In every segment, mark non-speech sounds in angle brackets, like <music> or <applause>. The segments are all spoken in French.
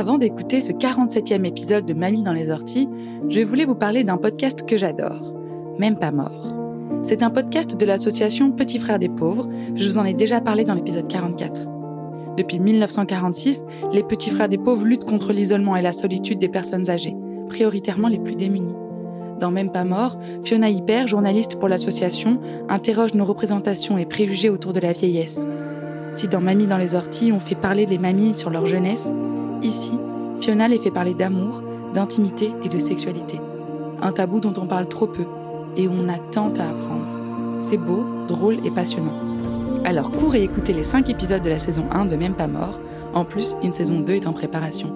Avant d'écouter ce 47e épisode de Mamie dans les orties, je voulais vous parler d'un podcast que j'adore, Même pas mort. C'est un podcast de l'association Petits Frères des Pauvres, je vous en ai déjà parlé dans l'épisode 44. Depuis 1946, les Petits Frères des Pauvres luttent contre l'isolement et la solitude des personnes âgées, prioritairement les plus démunies. Dans Même pas mort, Fiona Hyper, journaliste pour l'association, interroge nos représentations et préjugés autour de la vieillesse. Si dans Mamie dans les orties, on fait parler des mamies sur leur jeunesse, Ici, Fiona les fait parler d'amour, d'intimité et de sexualité. Un tabou dont on parle trop peu et où on a tant à apprendre. C'est beau, drôle et passionnant. Alors courez et écoutez les 5 épisodes de la saison 1 de Même pas mort. En plus, une saison 2 est en préparation.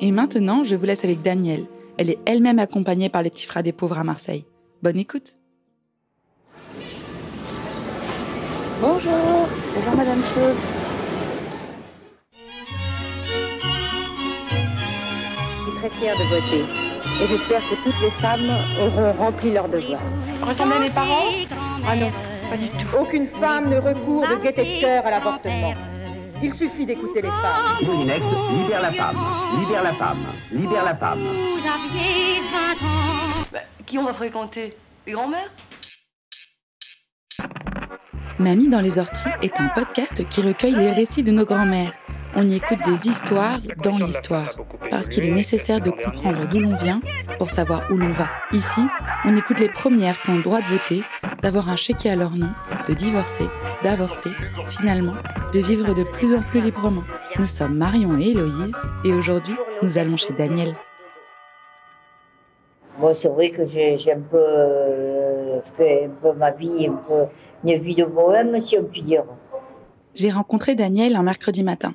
Et maintenant, je vous laisse avec Danielle. Elle est elle-même accompagnée par les petits frères des pauvres à Marseille. Bonne écoute. Bonjour, bonjour Madame Schultz. Fière de voter. Et j'espère que toutes les femmes auront rempli leur devoir. Ressemblez à mes parents Ah non, pas du tout. Aucune femme ne recourt de gaieté de cœur à l'avortement. Il suffit d'écouter les femmes. Moulinex, libère la femme, libère la femme, libère la femme. Vous aviez 20 ans. Bah, qui on va fréquenter? Les grands-mères? Mamie dans les orties est un podcast qui recueille les récits de nos grands-mères on y écoute des histoires dans l'histoire, parce qu'il est nécessaire de comprendre d'où l'on vient pour savoir où l'on va. Ici, on écoute les premières qui ont le droit de voter, d'avoir un chéquier à leur nom, de divorcer, d'avorter, finalement, de vivre de plus en plus librement. Nous sommes Marion et Héloïse, et aujourd'hui, nous allons chez Daniel. Moi, c'est vrai que j'ai un peu euh, fait un peu ma vie, un peu une vie de bohème, si on peut dire. J'ai rencontré Daniel un mercredi matin.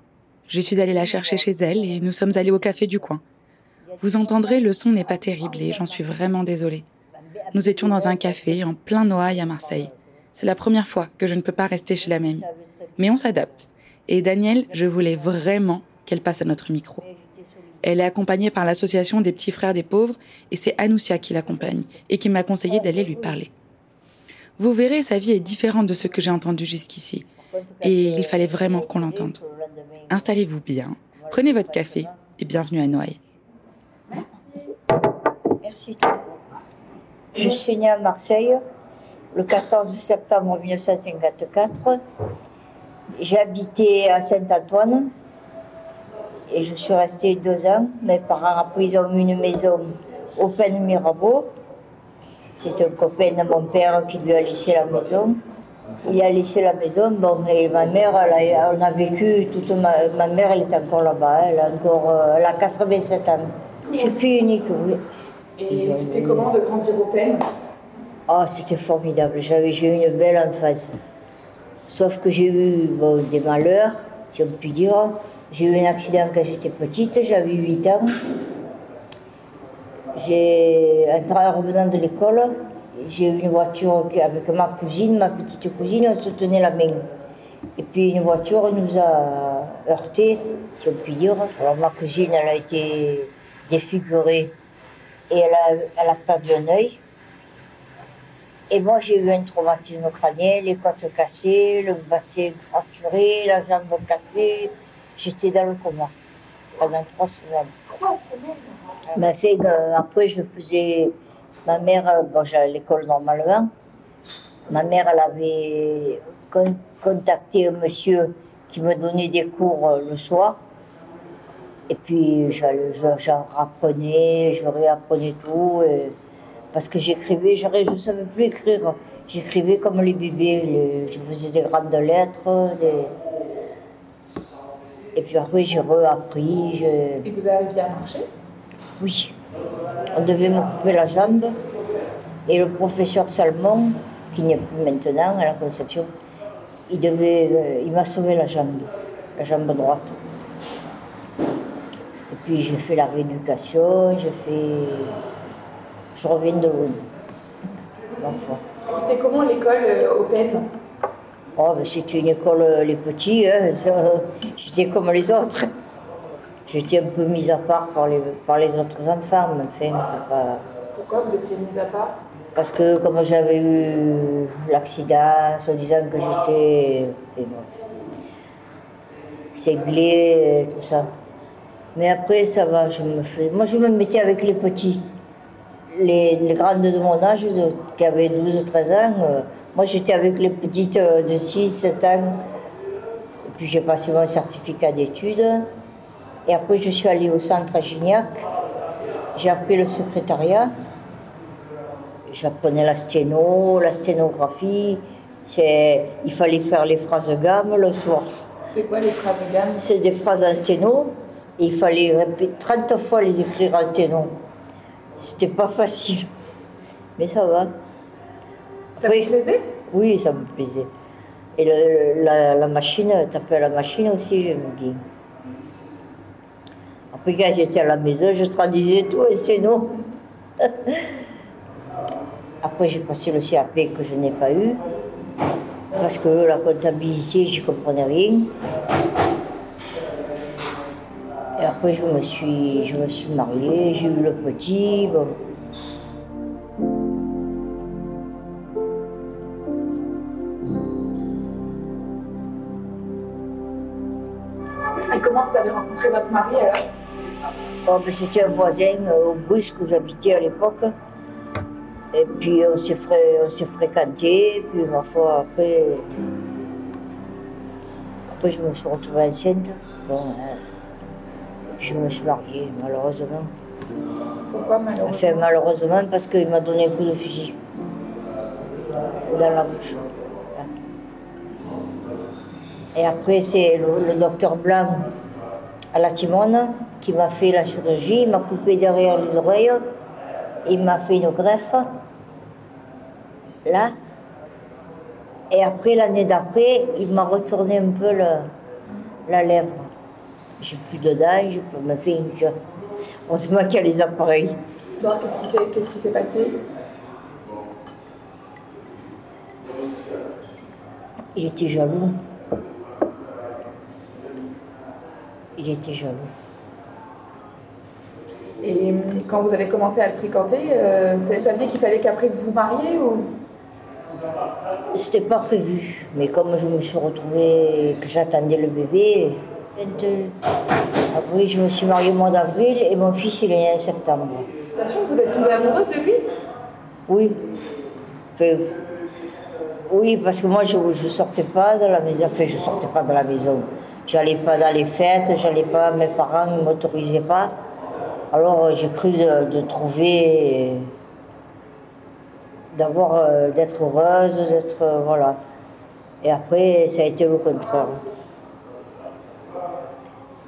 Je suis allée la chercher chez elle et nous sommes allés au café du coin. Vous entendrez, le son n'est pas terrible et j'en suis vraiment désolée. Nous étions dans un café en plein Noailles à Marseille. C'est la première fois que je ne peux pas rester chez la même. Mais on s'adapte. Et Danielle, je voulais vraiment qu'elle passe à notre micro. Elle est accompagnée par l'association des petits frères des pauvres et c'est Anoussia qui l'accompagne et qui m'a conseillé d'aller lui parler. Vous verrez, sa vie est différente de ce que j'ai entendu jusqu'ici. Et il fallait vraiment qu'on l'entende. Installez-vous bien, prenez votre café et bienvenue à Noailles. Merci. Merci. Je suis née à Marseille le 14 septembre 1954. J'ai habité à Saint-Antoine et je suis restée deux ans. Mes parents après ils ont une maison au Pen Mirabeau. C'est un copain de mon père qui lui a laissé la maison. Il a laissé la maison, bon, et ma mère, elle a, on a vécu, toute ma, ma mère, elle est encore là-bas, elle a encore, euh, elle a 87 ans. Je suis fille unique, oui. Et c'était comment de grandir au Pen Ah, c'était formidable, j'avais, j'ai eu une belle enfance. Sauf que j'ai eu bon, des malheurs, si on peut dire. J'ai eu un accident quand j'étais petite, j'avais 8 ans. J'ai, en revenant de l'école, j'ai eu une voiture avec ma cousine, ma petite cousine, on se tenait la main. Et puis une voiture nous a heurtés, si on peut dire. Alors ma cousine, elle a été défigurée et elle a, elle a perdu un œil. Et moi, j'ai eu un traumatisme crânien, les côtes cassées, le bassin fracturé, la jambe cassée. J'étais dans le coma pendant trois semaines. Trois semaines Mais fait, euh, après, je faisais Ma mère, euh, bon, j'allais à l'école normalement. Ma mère, elle avait contacté un monsieur qui me donnait des cours euh, le soir. Et puis, j'en rapprenais, je réapprenais tout. parce que j'écrivais, je ne savais plus écrire. J'écrivais comme les bébés, je faisais des grandes lettres. Et puis après, j'ai réappris. Et vous avez bien marché? Oui. On devait me couper la jambe. Et le professeur Salmon, qui a plus maintenant à la conception, il, devait, euh, il m'a sauvé la jambe, la jambe droite. Et puis j'ai fait la rééducation, j'ai fait. Je reviens de loin. C'était comment l'école euh, au PEN? Oh, ben, c'était une école, euh, les petits, hein, <laughs> j'étais comme les autres. J'étais un peu mise à part par les, par les autres enfants, mais enfin, pas. Pourquoi vous étiez mise à part? Parce que comme j'avais eu l'accident, soi-disant que j'étais cinglée, tout ça. Mais après, ça va, je me fais... Moi, je me mettais avec les petits. Les, les grandes de mon âge, de- qui avaient 12, 13 ans, euh, moi, j'étais avec les petites euh, de 6, 7 ans. Et puis, j'ai passé mon certificat d'études. Et après, je suis allée au centre à Gignac. J'ai appris le secrétariat. J'apprenais la sténo, la sténographie. Il fallait faire les phrases gamme le soir. C'est quoi les phrases gamme C'est des phrases en sténo et il fallait répéter 30 fois les écrire en sténo. C'était pas facile, mais ça va. Ça Oui. vous plaisait? Oui, ça me plaisait. Et le- la, la machine, taper à la machine aussi, j'aime bien. Après, quand j'étais à la maison, je traduisais tout en sténo. <laughs> Après, j'ai passé le CAP que je n'ai pas eu. Parce que la comptabilité, je comprenais rien. Et après, je me suis, je me suis mariée, j'ai eu le petit. Bon. Et comment vous avez rencontré votre mari alors? Ben, C'était un voisin euh, au Brusque où j'habitais à l'époque. Et puis on s'est fréquenté, puis ma foi après. Après je me suis retrouvée enceinte. Bon, hein. Je me suis mariée, malheureusement. Pourquoi malheureusement? Enfin, malheureusement parce qu'il m'a donné un coup de fusil dans la bouche. Et après, c'est le, le docteur Blanc à la Timone qui m'a fait la chirurgie. Il m'a coupé derrière les oreilles. Il m'a fait une greffe. Là. Et après, l'année d'après, il m'a retourné un peu le- la lèvre. J'ai plus de dents, je peux me faire une... Heureusement qu'il y a les appareils. Voir qu'est-ce qui s'est qu'est-ce qui s'est passé? Il était jaloux. Il était jaloux. Et quand vous avez commencé à le fréquenter, euh, veut dire qu'il fallait qu'après vous vous mariez ou? C'était pas prévu, mais comme je me suis retrouvée, que j'attendais le bébé, 22 après je me suis mariée au mois d'avril et mon fils il est né en septembre. Sûr, vous êtes tombée amoureuse de lui? Oui. Enfin, oui, parce que moi je ne sortais pas de la maison, enfin je sortais pas de la maison. J'allais pas dans les fêtes, j'allais pas, mes parents ne m'autorisaient pas. Alors euh, j'ai cru de, trouver, d'avoir, euh, d'être heureuse, d'être, euh, voilà. Et après, ça a été le contraire.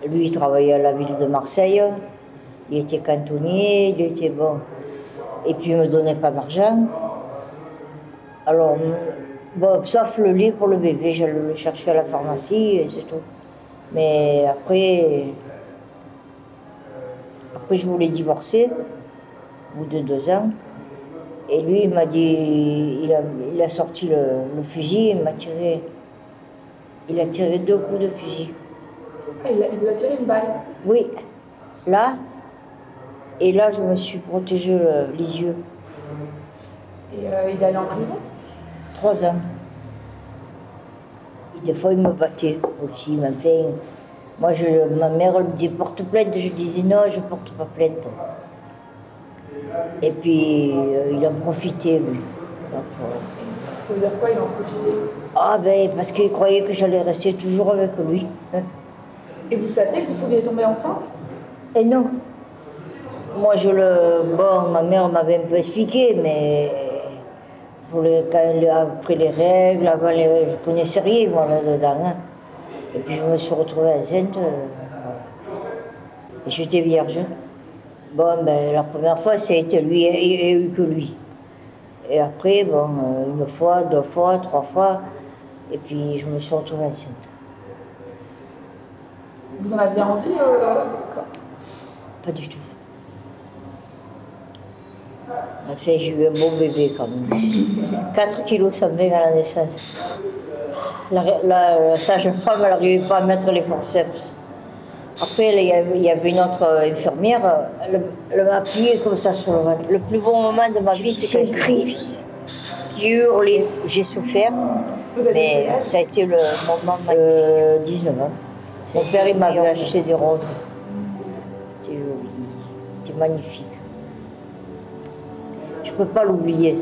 Lui, il travaillait à la ville de Marseille, il était cantonnier, il était bon. Et puis, il ne me donnait pas d'argent. Alors, bon, sauf le lait pour le bébé, j'allais le chercher à la pharmacie et c'est tout. Mais après, après, je voulais divorcer, au bout de deux ans. Et lui, il m'a dit, il a, il a sorti le, le fusil, il m'a tiré, il a tiré deux coups de fusil. Ah, il, a- il a tiré une balle. Oui, là, et là, je me suis protégé euh, les yeux. Et euh, il est allé en prison? Trois ans. Des fois, il me battait aussi, fait. Moi, je, ma mère me disait porte plainte. Je disais non, je porte pas plainte. Et puis, euh, il en profitait, lui. Ça veut dire quoi Il en profitait? Ah, ben, parce qu'il croyait que j'allais rester toujours avec lui. Et vous saviez que vous pouviez tomber enceinte? Et non. Moi, je le. Bon, ma mère m'avait un peu expliqué, mais. Pour les, quand elle- après les règles, avant les, je connaissais rien, moi, là-dedans. hein. Et puis, je me suis retrouvée enceinte. euh. Et j'étais vierge. Bon, ben, la première fois, ça a été lui, il n'y a eu que lui. Et après, bon, euh, une fois, deux fois, trois fois, et puis je me suis retrouvée enceinte. Vous en aviez envie euh, quand- Pas du tout. Enfin, j'ai eu un bon bébé quand même. 4 kilos 120 à la naissance. La, la- la sage-femme, elle n'arrivait pas à mettre les forceps. Après, il y avait, une autre euh, infirmière, elle, elle m'a appuyé comme ça sur le ventre. Le plus beau moment de ma vie, c'est qu'un cri. J'ai hurlé, j'ai souffert, mais ça a été le moment de 19 ans. Mon père, il m'avait acheté des roses. C'était joli, c'était magnifique. Je ne peux pas l'oublier.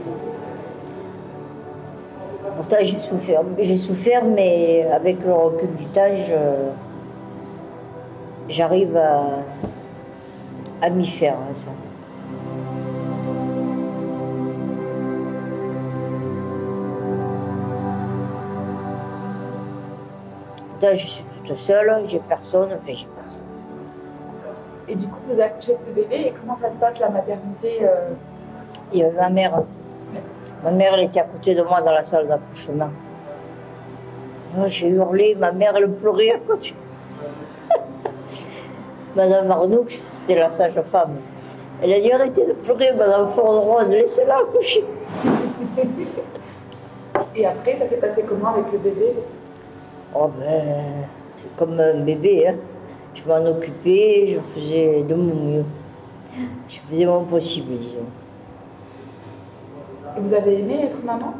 Pourtant, j'ai souffert. J'ai souffert, mais avec le recul du temps, j'arrive à, à m'y faire, hein, ça. Là, je suis toute seule, j'ai personne, enfin, j'ai personne. Et du coup, vous accouchez de ce bébé et comment ça se passe la maternité euh, Il y avait ma mère. Ma mère, elle était à côté de moi dans la salle d'accouchement. J'ai hurlé, ma mère, elle pleurait à côté. <laughs> Madame Arnoux, c'était la sage-femme. Elle a dit arrêtez de pleurer, Madame Fordron, laissez-la accoucher. <laughs> Et après, ça s'est passé comment avec le bébé? Oh ben, c'est comme un bébé, hein. Je m'en occupais, je faisais de mon mieux. Je faisais mon possible, disons. Et vous avez aimé être maman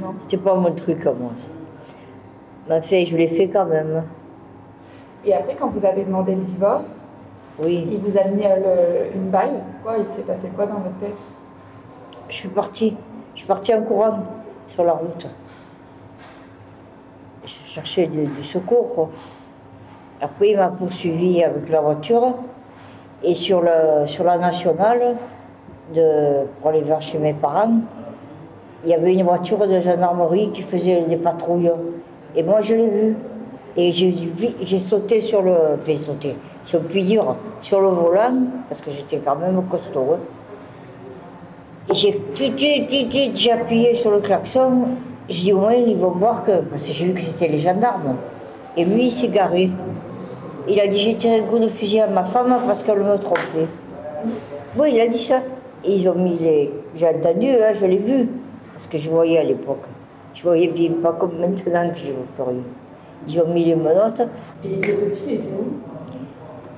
Non. C'était pas mon truc à moi. ça. Mais enfin, je l'ai fait quand même. Et après, quand vous avez demandé le divorce, Oui. il vous a mis euh, le- une balle Quoi Il s'est passé quoi dans votre tête? Je suis partie. Je suis partie en courant sur la route. Je cherchais du, du secours. quoi. Après, il m'a poursuivi avec la voiture. Et sur, le, sur la nationale, de, pour aller vers chez mes parents, il y avait une voiture de gendarmerie qui faisait des patrouilles. Et moi, je l'ai vue. Et j'ai j'ai sauté sur le. Enfin, sauté, si on peut dire, sur le volant, parce que j'étais quand même costaud. hein. Et j'ai j'ai appuyé sur le klaxon. Je dis au moins ils vont voir que. Parce que j'ai vu que c'était les gendarmes. Et lui, il s'est garé. Il a dit j'ai tiré un coup de fusil à ma femme parce qu'elle me trompait. Oui, il a dit ça. Ils ont mis les. J'ai entendu, hein, je l'ai vu. Parce que je voyais à l'époque. Je voyais bien, pas comme maintenant que je ne vois plus rien. Ils ont mis les menottes Et le petit, était où?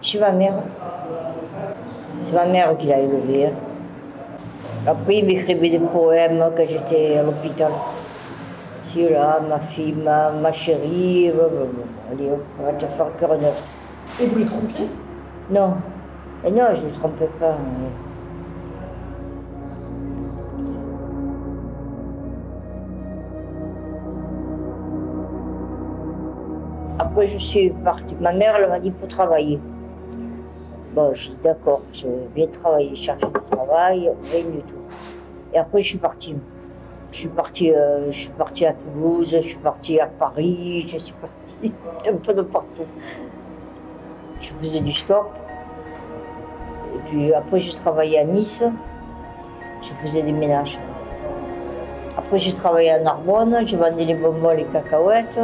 Chez ma mère. C'est ma mère qui l'a élevé. hein. Après, il m'écrivait des poèmes quand j'étais à l'hôpital. Celui-là, ma fille, ma, ma chérie, blablabla. allez, hop, on va te faire cœur neuf. Et vous le trompiez? Non, Et non, je ne me trompais pas. hein. Après, je suis partie. Ma mère, elle m'a dit, il faut travailler. Bon, j'ai dit, d'accord, je vais travailler, chercher du travail, rien du tout. Et après, je suis partie. Je suis partie, euh, je suis partie à Toulouse, je suis partie à Paris, je suis partie <laughs> un peu de partout. Je faisais du stop. Et puis après, j'ai travaillé à Nice. Je faisais des ménages. Après, j'ai travaillé à Narbonne, je vendais les bonbons, les cacahuètes.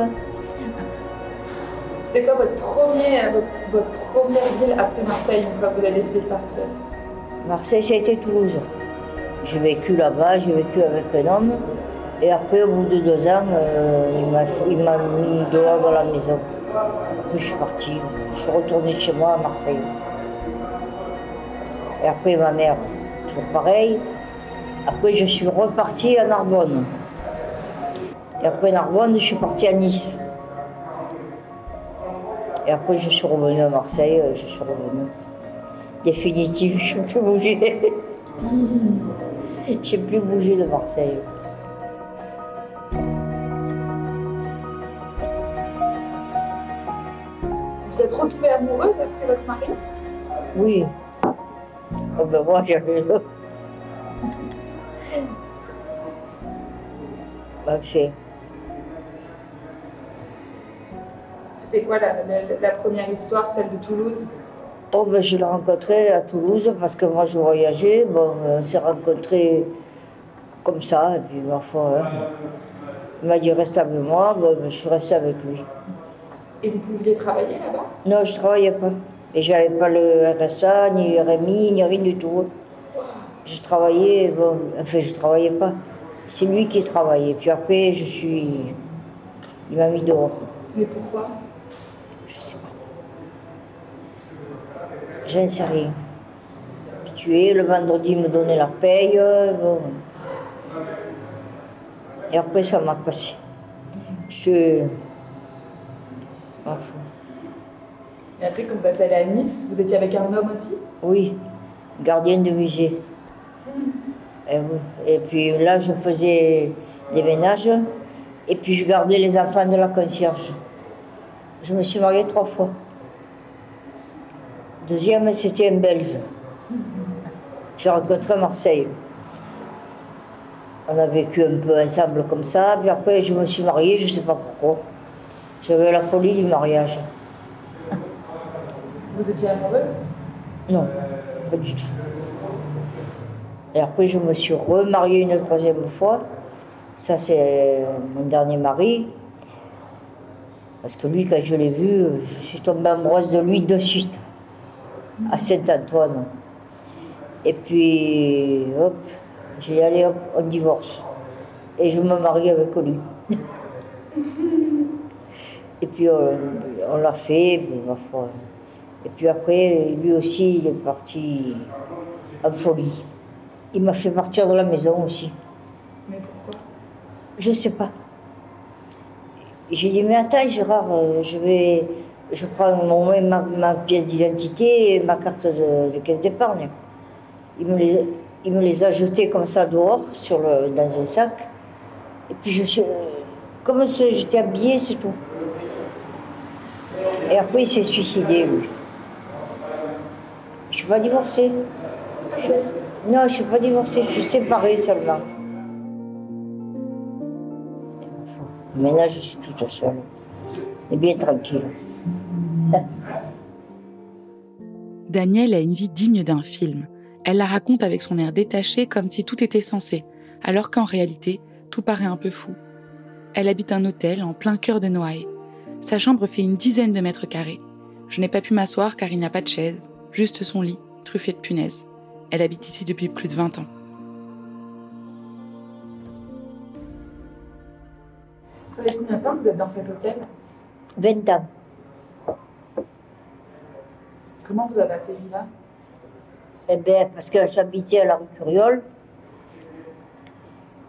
C'était quoi votre, premier, votre, votre première ville après Marseille, une fois vous avez décidé de partir? Marseille, ça a été Toulouse. J'ai vécu là-bas, j'ai vécu avec un homme. Et après, au bout de deux ans, euh, il m'a- mis dehors dans la maison. Après, je suis partie. Je suis retournée chez moi à Marseille. Et après, ma mère, toujours pareil. Après, je suis repartie à Narbonne. Et après Narbonne, je suis partie à Nice. Et après, je suis revenue à Marseille, euh, je suis revenue. Définitive, je peux plus bouger. J'ai plus bougé de Marseille. Vous êtes retombée amoureuse après votre mari? Oui. Oh ben moi, j'avais le. <laughs> Bah, C'était quoi la, la- la première histoire, celle de Toulouse? Oh, ben, je l'ai rencontré à Toulouse parce que moi je voyageais. Bon, on s'est rencontrés comme ça, et puis parfois, hein. il m'a dit reste avec moi, bon, ben, je suis restée avec lui. Et vous pouviez travailler là-bas? Non, je travaillais pas. Et j'avais pas le RSA, ni RMI, ni rien du tout. Je travaillais, bon, enfin, je travaillais pas. C'est lui qui travaillait. Puis après, je suis. Il m'a mis dehors. Mais pourquoi Je sais pas. Je ne sais rien. Tu es, le vendredi, me donnait la paye. Bon. Et après, ça m'a passé. Je. Enfin, Et après, quand vous êtes allé à Nice, vous étiez avec un homme aussi? Oui, gardienne de musée. Et, oui. Et puis là, je faisais des ménages et puis je gardais les enfants de la concierge. Je me suis mariée trois fois. Deuxième, c'était un Belge. J'ai rencontré à Marseille. On a vécu un peu ensemble comme ça, puis après je me suis mariée, je ne sais pas pourquoi. J'avais la folie du mariage. Vous étiez amoureuse? Non, pas du tout. Et après, je me suis remariée une troisième fois. Ça, c'est mon dernier mari. Parce que lui, quand je l'ai vu, je suis tombée amoureuse de lui de suite, à Saint-Antoine. Et puis, hop, j'ai allez, hop, on divorce. Et je me marie avec lui. <laughs> Et puis, on, on l'a fait, mais ma foi. Et puis après, lui aussi, il est parti en folie. Il m'a fait partir de la maison aussi. Mais pourquoi? Je sais pas. J'ai dit, mais attends, Gérard, euh, je vais. Je prends mon, ma, ma pièce d'identité et ma carte de, caisse d'épargne. Il me, les, il me les a jetées comme ça dehors, sur le, dans un sac. Et puis je suis. Comme j'étais habillée, c'est tout. Et après, il s'est suicidé, lui. Je suis pas divorcée. Non, je suis pas divorcée, je suis séparée seulement. Maintenant, je suis toute seule. Et bien tranquille. Danielle a une vie digne d'un film. Elle la raconte avec son air détaché comme si tout était censé, alors qu'en réalité, tout paraît un peu fou. Elle habite un hôtel en plein cœur de Noailles. Sa chambre fait une dizaine de mètres carrés. Je n'ai pas pu m'asseoir car il n'y a pas de chaise, juste son lit, truffé de punaises. Elle habite ici depuis plus de 20 ans. Ça fait combien de temps que vous êtes dans cet hôtel? 20 ans. Comment vous avez atterri là? Eh bien, parce que j'habitais à la rue Curiole.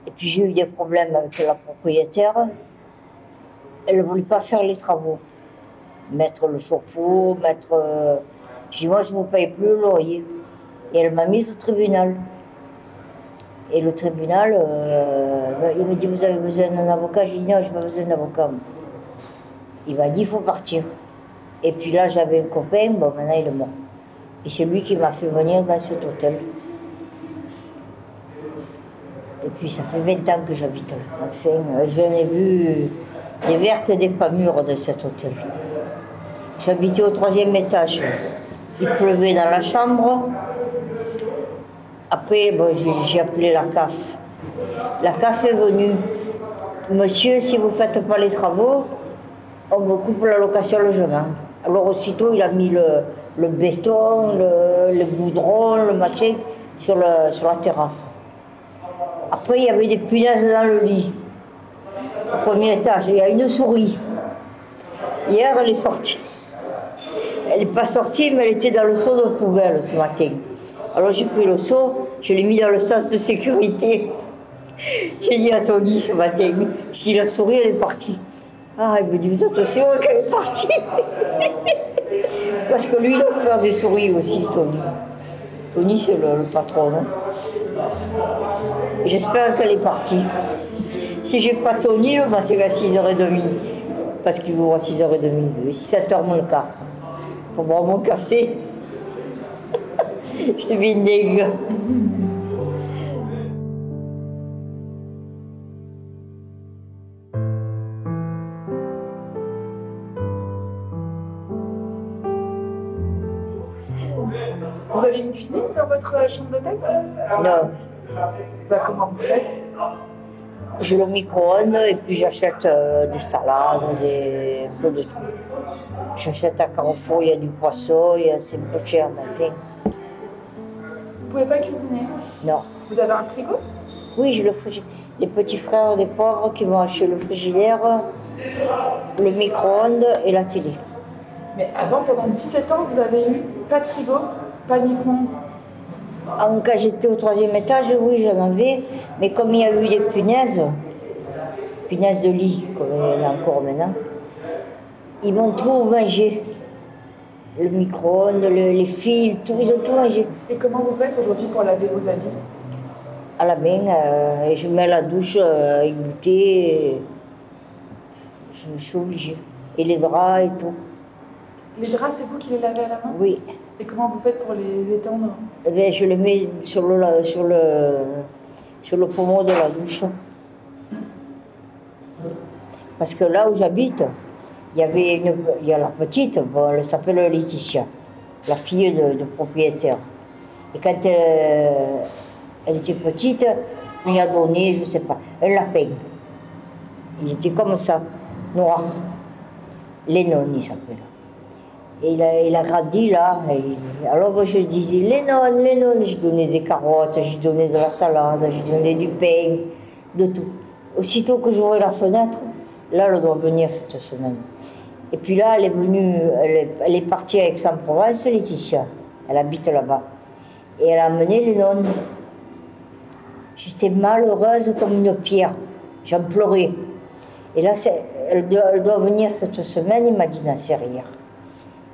Et puis j'ai eu des problèmes avec la propriétaire. Elle ne voulait pas faire les travaux. Mettre le chauffe-eau, mettre. euh, J'ai dit, moi, je ne vous paye plus le loyer. Et elle m'a mise au tribunal. Et le tribunal, euh, il me dit, vous avez besoin d'un avocat? J'ai dit, non, je n'ai pas besoin d'avocat. Il m'a dit, il faut partir. Et puis là, j'avais un copain, bon, maintenant il est mort. Et c'est lui qui m'a fait venir dans cet hôtel. Et puis ça fait 20 ans que j'habite là. Enfin, euh, j'en ai vu des vertes et des pas mûres de cet hôtel. J'habitais au troisième étage. Il pleuvait dans la chambre. Après, bon, j'ai j'ai appelé la CAF. La CAF est venue. Monsieur, si vous ne faites pas les travaux, on me coupe la location logement. Alors aussitôt, il a mis le, béton, le, le le machin sur la terrasse. Après, il y avait des punaises dans le lit. Au premier étage, il y a une souris. Hier, elle est sortie. Elle n'est pas sortie, mais elle était dans le seau de poubelle ce matin. Alors j'ai pris le seau, je l'ai mis dans le sens de sécurité. <laughs> J'ai dit à Tony ce matin, je dis la souris, elle est partie. Ah, il me dit, vous êtes sûr qu'elle est partie Parce que lui, il a peur des souris aussi, Tony. Tony, c'est le, le patron. hein. J'espère qu'elle est partie. Si j'ai pas Tony, le matin à 6h30, parce qu'il ouvre à 6h30, 7h moins le quart, pour boire mon café. <laughs> Je deviens nègre. Vous avez une cuisine dans votre euh, chambre d'hôtel Non, bah, Comment vous faites? J'ai le micro-ondes et puis j'achète euh, des salades, des un peu de tout. J'achète à Carrefour, il y a du poisson, il y a- c'est un peu cher, mais enfin, Vous pouvez pas cuisiner? Non. Vous avez un frigo? Oui, j'ai le frigidaire. Les petits frères des pauvres qui vont acheter le frigidaire, le micro-ondes et la télé. Mais avant, pendant 17 ans, vous avez eu pas de frigo, pas de micro-ondes Ah, Quand j'étais au troisième étage, oui, j'en avais, mais comme il y a eu des punaises, punaises de lit, comme il y en a encore maintenant, ils m'ont tout mangé. Le micro-ondes, le- les fils, tout, ils ont tout mangé. Et comment vous faites aujourd'hui pour laver vos habits? À la main, euh, je mets la douche euh, avec je, je suis obligée. Et les draps et tout. Les draps, c'est vous qui les lavez à la main? Oui. Et comment vous faites pour les étendre Eh bien, je les mets sur le, la- sur le, sur le pommeau de la douche. Parce que là où j'habite, il y avait une, y a la petite, elle s'appelle Laetitia, la fille de, propriétaire. Et quand euh, elle était petite, on lui a donné, je ne sais pas, un lapin. Il était comme ça, noir. Lennon, il s'appelle. Il a, il a grandi là. alors moi je disais, Lennon, Lennon, j'ai donné des carottes, j'ai donné de la salade, j'ai donné du pain, de tout. Aussitôt que j'ouvrais la fenêtre, là elle doit venir cette semaine. Et puis là, elle est venue, elle est, partie avec Aix-en-Provence, Laetitia. Elle habite là-bas. Et elle a amené Lennon. J'étais malheureuse comme une pierre. J'en pleurais. Et là, elle doit, venir cette semaine, il m'a dit, c'est rien.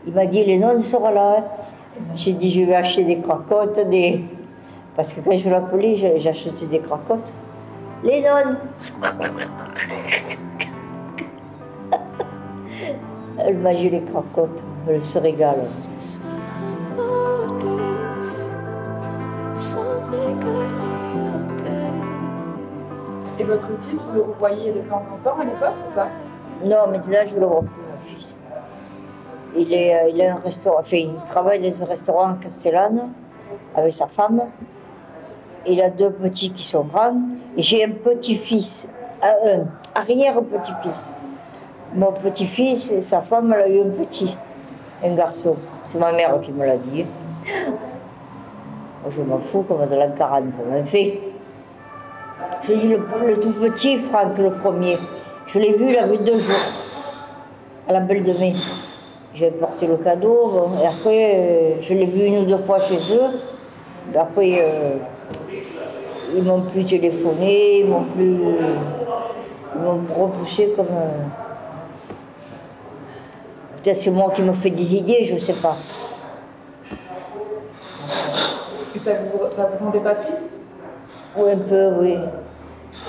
Il m'a dit, Lennon sera là. hein. J'ai dit, je vais acheter des cracottes, des... Parce que quand je l'appelais, acheté des cracottes. Lennon <laughs> Elle mangeait les cracottes, elle se régale. Et votre fils, vous le revoyez de temps en temps à l'époque ou pas? Non, maintenant, je le vois plus, mon fils. Il, est, euh, il a un restaurant, il travaille dans un restaurant à Castellane avec sa femme. Il a deux petits qui sont grands. Et j'ai un petit-fils, un arrière-petit-fils. Mon petit-fils et sa femme, elle a eu un petit, un garçon. C'est ma mère qui me l'a dit. Je m'en fous comme de l'an 40. Mais fait, je dis le, le tout petit, Franck, le premier. Je l'ai vu, il avait deux jours, à la Belle de Mai. J'ai porté le cadeau, bon, et après, euh, je l'ai vu une ou deux fois chez eux. Et après, euh, ils m'ont plus téléphoné, ils m'ont plus. Ils m'ont repoussé comme. euh, Peut-être c'est moi qui me fais des idées, je ne sais pas. Et ça vous, ça vous rendait pas triste? Oui, un peu, oui.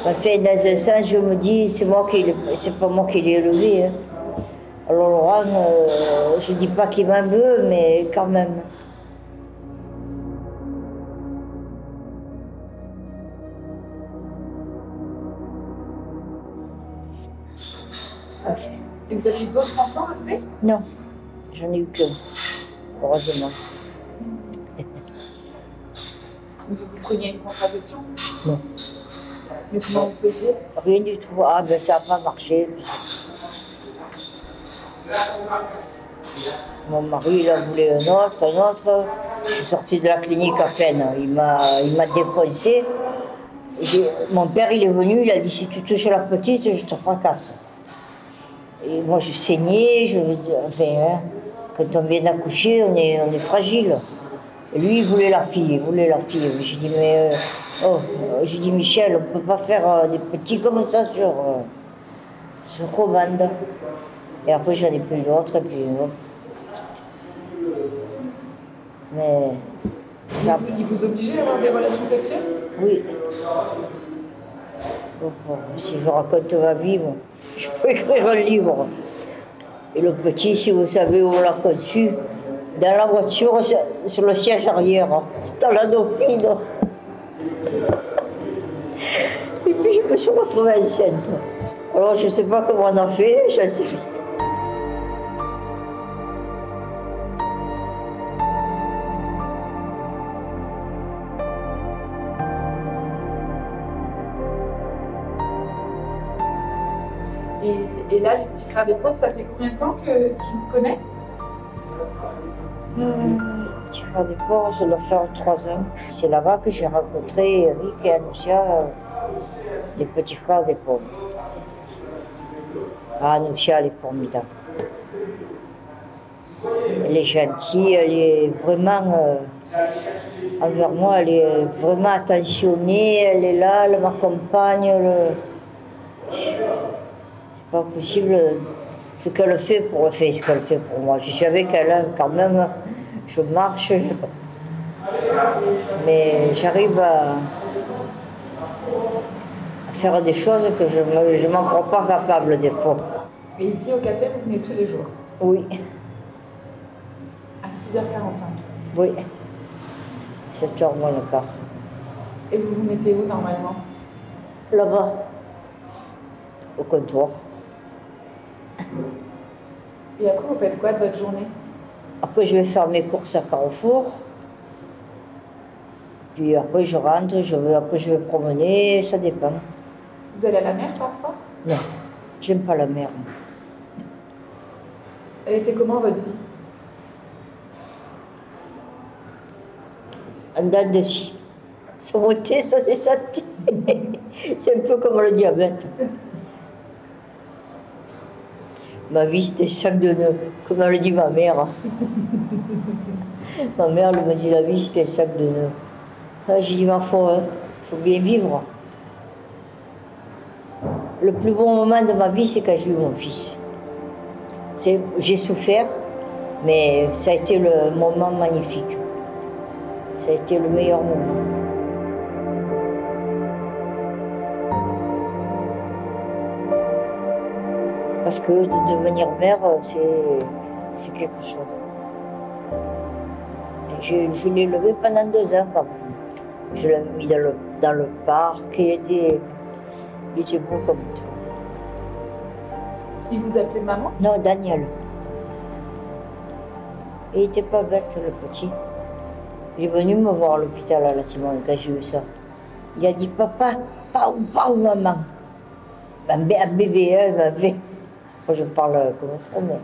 Enfin, dans un sens, je me dis, c'est moi qui c'est pas moi qui l'ai élevé. hein. Alors Laurent, euh, je dis pas qu'il m'en veut, mais quand même. Et vous avez eu d'autres enfants après non, j'en ai eu qu'un, heureusement. Vous, vous preniez une contraception? Non. Mais comment vous faisiez? Rien du tout. Ah, ben ça n'a pas marché. Mon mari, il en voulait un autre, un autre. Je suis sortie de la clinique à peine. Il m'a, défoncé. Mon père, il est venu, il a dit si tu touches la petite, je te fracasse. Et moi, je saignais, je, enfin, hein, quand on vient d'accoucher, on est, on est fragile. Et lui, il voulait la fille, il voulait la fille. J'ai dit, mais, euh, oh, euh, Michel, on ne peut pas faire euh, des petits comme ça sur, sur commande. Et après, j'en ai pris d'autres, et puis, mais, ça- vous, ils vous obligeaient à avoir des relations sexuelles? Oui. Donc, si je raconte ma vie, bon, je peux écrire un livre. Et le petit, si vous savez où on l'a conçu, dans la voiture, sur- le siège arrière, dans la Dauphine. Et puis je me suis retrouvée enceinte. Alors je ne sais pas comment on a fait, je sais. Les petits frères des pauvres, ça fait combien de temps qu'ils vous connaissent Euh, Petit frère des pauvres, ça doit faire trois ans. C'est là-bas que j'ai rencontré Eric et Anousia, euh, les petits frères des pauvres. Ah, Anousia, elle est formidable. Elle est gentille, elle est vraiment, euh, envers moi, elle est vraiment attentionnée, elle est là, elle m'accompagne. Pas possible ce qu'elle fait pour faire ce qu'elle fait pour moi. Je suis avec elle hein, quand même, je marche, je- mais j'arrive à... à faire des choses que je ne m'en crois pas capable des fois. Et ici, au café, vous venez tous les jours, Oui, à 6h45. oui. 7 heures moins le quart. Et vous vous mettez où normalement? Là-bas, au comptoir. Et après, vous faites quoi de votre journée? Après, je vais faire mes courses à Carrefour. Puis après, je rentre, je vais, après, je vais promener, ça dépend. Vous allez à la mer parfois? Non, j'aime pas la mer. Elle était comment votre vie? En dents de scie. Ça montait, ça descendait. <laughs> C'est un peu comme le diabète. Ma vie, c'était sac de nœuds, comme elle le dit ma mère. <laughs> ma mère, elle me dit la vie, c'était sac de nœuds. Ah, J'ai dit, ma foi, il faut bien vivre. Le plus bon moment de ma vie, c'est quand j'ai eu mon fils. C'est- J'ai souffert, mais ça a été le moment magnifique. Ça a été le meilleur moment. Parce que de devenir mère, c'est c'est quelque chose. Je, je l'ai levé pendant deux ans quand même. Je l'ai mis dans le, dans le parc, il était, il était beau comme tout. Il vous appelait maman? Non, Daniel. Il était pas bête, le petit. Il est venu me voir à l'hôpital à la Simone quand j'ai eu ça. Il a dit Papa, pas ou pas ou maman. Un, bé- un bébé, un bébé. Je parle comme ça, mais.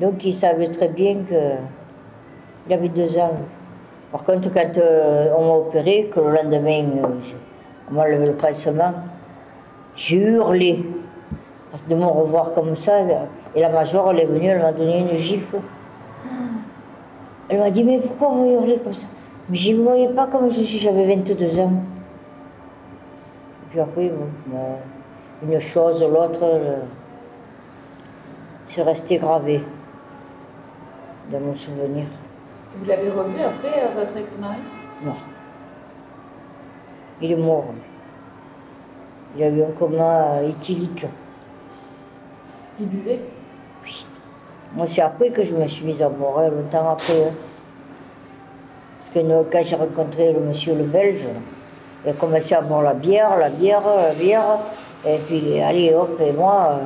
Donc, il savait très bien que. Il avait deux ans. Par contre, quand euh, on m'a opéré, que le lendemain, on m'a levé le pansement, j'ai hurlé. Parce que de me revoir comme ça, et la major, elle est venue, elle m'a donné une gifle. Elle m'a dit, mais pourquoi vous hurlez comme ça? Mais je ne voyais pas comme je suis, j'avais 22 ans. Et puis après, une chose, l'autre, euh, c'est resté gravé dans mon souvenir. Vous l'avez revu après, euh, votre ex-mari? Non. Il est mort. Il a eu un coma éthylique. Il buvait? Moi, c'est après que je me suis mise à boire, longtemps après. hein. Parce que nous, quand j'ai rencontré le monsieur le Belge, il a commencé à boire la bière, la bière, la bière. Et puis, allez, hop, et moi, euh,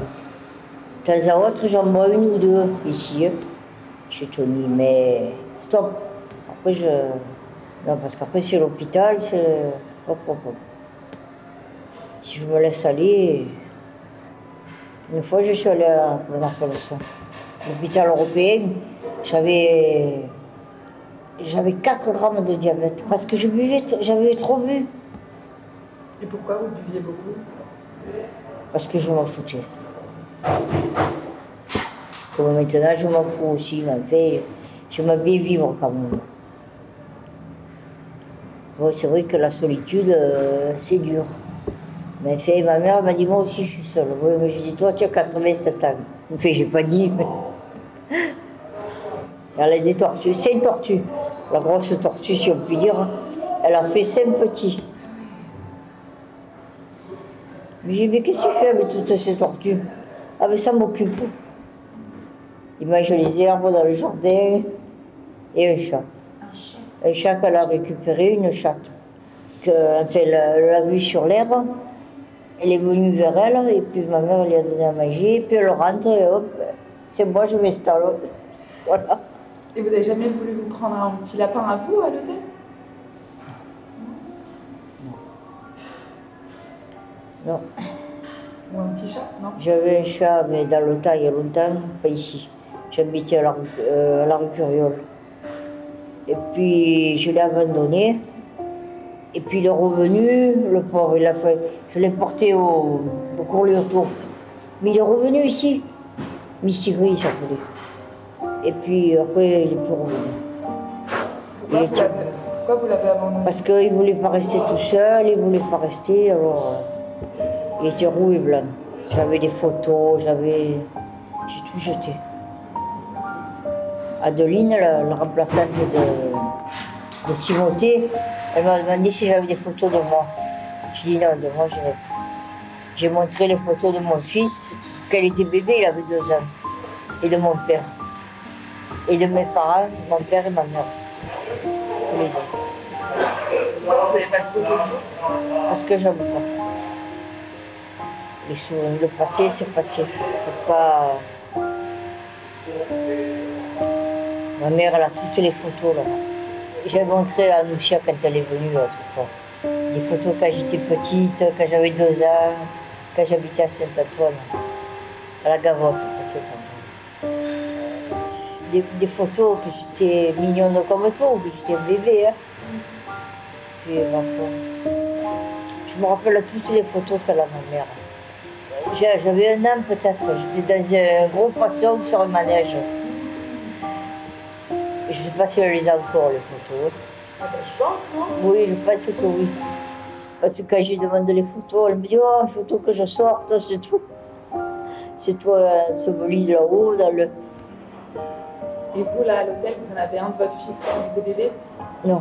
de temps à autre, j'en bois une ou deux ici, chez Tony. Mais stop. Après, je. Non, parce qu'après, c'est l'hôpital, c'est. Hop, hop, hop. Si je me laisse aller. Une fois, je suis allée à. Comment on appelle ça l'hôpital européen, j'avais j'avais 4 grammes de diabète parce que je buvais, j'avais trop bu, Et pourquoi vous buviez beaucoup? Parce que je m'en foutais. Maintenant, je m'en fous aussi, j'aime bien vivre quand même. Bon, c'est vrai que la solitude, euh, c'est dur. Mais enfin, ma mère m'a dit, moi aussi, je suis seule. Oui, mais je dis, toi, tu as 87 ans. Enfin, j'ai pas dit. <laughs> Elle a des tortues, cinq tortues. La grosse tortue, si on peut dire, elle a fait cinq petits. Mais j'ai dit, mais qu'est-ce que tu fais avec toutes ces tortues? Ah, mais ça m'occupe. Il mange les herbes dans le jardin et un chat. Un chat qu'elle a récupéré, une chatte. Enfin, elle l'a vue sur l'air. Elle est venue vers elle et puis ma mère lui a donné à manger. Puis elle rentre et hop, c'est moi, je m'installe. <laughs> Voilà. Et vous avez jamais voulu vous prendre un petit lapin à vous à l'hôtel? Non. Ou un petit chat, non J'avais un chat, mais dans le temps, il y a longtemps, pas ici. J'habitais à la rue, euh, à la rue Curiole. Et puis, je l'ai abandonné. Et puis, il est revenu, le pauvre, il a fait. Je l'ai porté au, au cours autour. Mais il est revenu ici. Mistigris, il s'appelait. Et puis, après, il est plus revenu. Pourquoi Il vous était- l'avez- Pourquoi vous l'avez abandonné? Parce qu'il ne voulait pas rester tout seul, il ne voulait pas rester, alors euh, il était roux et blanc. J'avais des photos, j'avais. J'ai tout jeté. Adeline, la, la remplaçante de, de Timothée, elle m'a demandé si j'avais des photos de moi. Je dis non, de moi, je n'ai J'ai montré les photos de mon fils, quand il était bébé, il avait deux ans, et de mon père. Et de mes parents, mon père et ma mère. Deux Vous n'avez pas de photo de vous? Parce que j'aime pas. Le passé, c'est passé. Pas. Ma mère, a toutes les photos là. J'ai montré à Noucia quand elle est venue l'autre fois. Des photos quand j'étais petite, quand j'avais deux ans, quand j'habitais à Saint-Antoine, à la Gavotte, à Saint-Antoine. Des, des photos que j'étais mignonne comme toi, que j'étais bébé. Hein. Puis ma. Je me rappelle toutes les photos qu'elle a ma mère. J'ai- J'avais un an peut-être, j'étais dans un gros poisson sur un manège. Et je ne sais pas si elle les a encore, les photos. Ah ben, Je pense, non? Oui, je pense que oui. Parce que quand je lui demande les photos, elle me dit Oh, il faut que je sorte, c'est tout. C'est toi enseveli là-haut, dans le. Et vous, là, à l'hôtel, vous en avez un de votre fils avec des bébés? Non.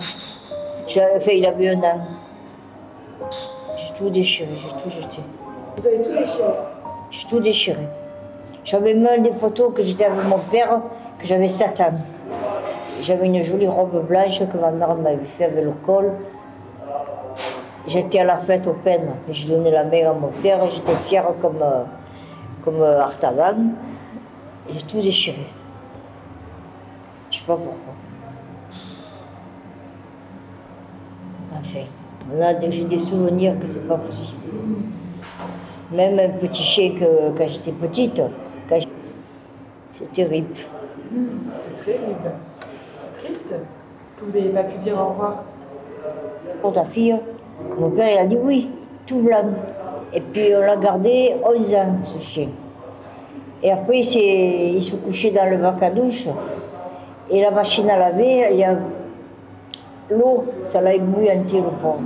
J'ai- Enfin, il avait un an. J'ai tout déchiré, j'ai tout jeté. Vous avez tout déchiré. J'ai tout déchiré. J'avais même des photos que j'étais avec mon père, que j'avais 7 ans. J'avais une jolie robe blanche que ma mère m'avait fait avec le col. J'étais à la fête au peine. Je donnais la main à mon père j'étais fière comme, euh, comme euh, Artaban. J'ai tout déchiré. Je sais pas pourquoi. Enfin, là, j'ai des souvenirs que c'est pas possible. Même un petit chien que quand j'étais petite, c'est terrible. C'est terrible. C'est triste que vous n'ayez pas pu dire au revoir. Pour ta fille, mon père il a dit oui, tout blanc. Et puis on l'a gardé 11 ans, ce chien. Et après, il s'est- il se couchait dans le bac à douche. Et la machine à laver, il y a l'eau, ça l'a ébouillanté le pauvre.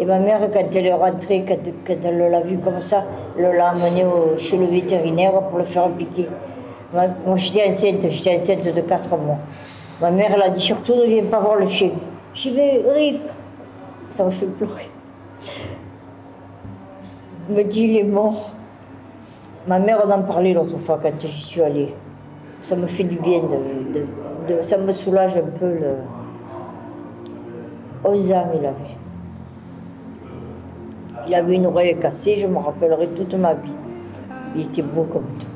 Et ma mère, quand elle est rentrée, quand, elle l'a vu comme ça, elle l'a emmené au- chez le vétérinaire pour le faire piquer. Moi, j'étais enceinte, j'étais enceinte de 4 mois. Ma mère, elle a dit surtout ne viens pas voir le chien. J'y vais, Rip. Ça m'a fait pleurer. Elle me dit, il est mort. Ma mère en parlait l'autre fois quand j'y suis allée. Ça me fait du bien, ça me soulage un peu. Le... 11 ans, il avait. Il avait une oreille cassée, je me rappellerai toute ma vie. Il était beau comme tout.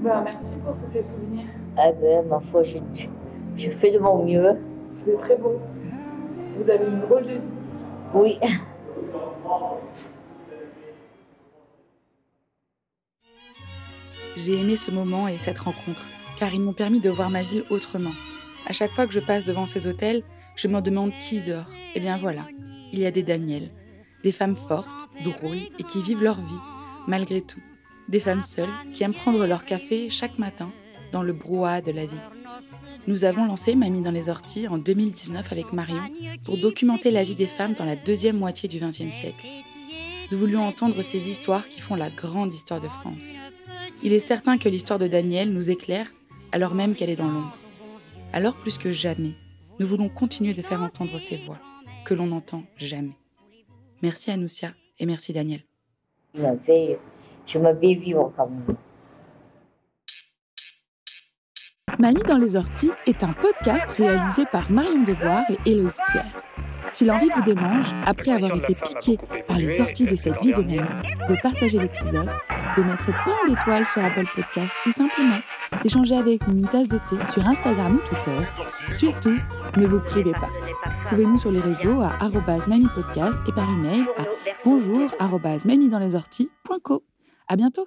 Ben, merci pour tous ces souvenirs. Ah ben, ma foi, je, je fais de mon mieux. C'était très beau. Vous avez une drôle de vie. Oui. J'ai aimé ce moment et cette rencontre, car ils m'ont permis de voir ma ville autrement. À chaque fois que je passe devant ces hôtels, je me demande qui dort. Eh bien voilà, il y a des Daniel, des femmes fortes, drôles et qui vivent leur vie, malgré tout. Des femmes seules qui aiment prendre leur café chaque matin dans le brouhaha de la vie. Nous avons lancé Mamie dans les orties en 2019 avec Marion pour documenter la vie des femmes dans la deuxième moitié du XXe siècle. Nous voulions entendre ces histoires qui font la grande histoire de France. Il est certain que l'histoire de Daniel nous éclaire alors même qu'elle est dans l'ombre. Alors plus que jamais, nous voulons continuer de faire entendre ces voix que l'on n'entend jamais. Merci Anoussia et merci Daniel. Je m'avais, je m'avais vivre quand même. Mamie dans les orties est un podcast réalisé par Marion Deboire et Héloïse Pierre. Si l'envie vous démange, après avoir été piqué par les orties de cette vie de mamie, de partager l'épisode, de mettre plein d'étoiles sur Apple Podcast ou simplement d'échanger avec nous une tasse de thé sur Instagram ou Twitter, surtout, ne vous privez pas. Retrouvez-nous sur les réseaux à mamipodcast et par email à bonjour@mamiedanlesorties.co. À bientôt.